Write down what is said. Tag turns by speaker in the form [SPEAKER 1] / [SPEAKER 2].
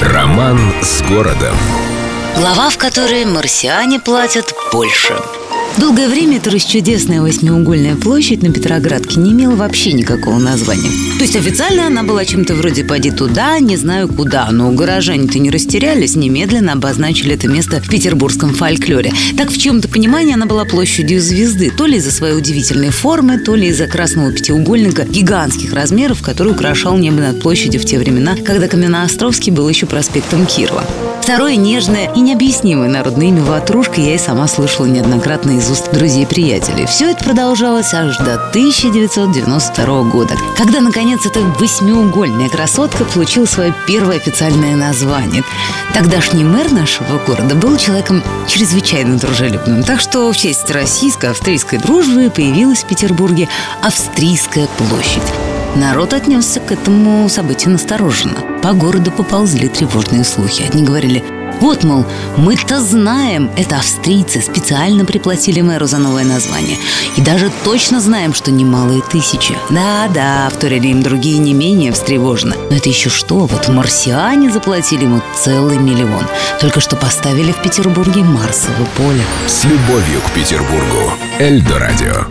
[SPEAKER 1] Роман с городом.
[SPEAKER 2] Глава, в которой марсиане платят больше.
[SPEAKER 3] Долгое время эта расчудесная восьмиугольная площадь на Петроградке не имела вообще никакого названия. То есть официально она была чем-то вроде «поди туда, не знаю куда», но горожане-то не растерялись, немедленно обозначили это место в петербургском фольклоре. Так в чем-то понимании она была площадью звезды, то ли из-за своей удивительной формы, то ли из-за красного пятиугольника гигантских размеров, который украшал небо над площадью в те времена, когда Каменноостровский был еще проспектом Кирова. Второе нежное и необъяснимое народное имя Ватрушка я и сама слышала неоднократно из уст друзей и приятелей. Все это продолжалось аж до 1992 года, когда, наконец, эта восьмиугольная красотка получила свое первое официальное название. Тогдашний мэр нашего города был человеком чрезвычайно дружелюбным, так что в честь российско-австрийской дружбы появилась в Петербурге Австрийская площадь. Народ отнесся к этому событию настороженно. По городу поползли тревожные слухи. Одни говорили, вот, мол, мы-то знаем, это австрийцы специально приплатили мэру за новое название. И даже точно знаем, что немалые тысячи. Да-да, вторили им другие не менее встревоженно. Но это еще что, вот марсиане заплатили ему целый миллион. Только что поставили в Петербурге Марсово поле.
[SPEAKER 1] С любовью к Петербургу. Эльдо радио.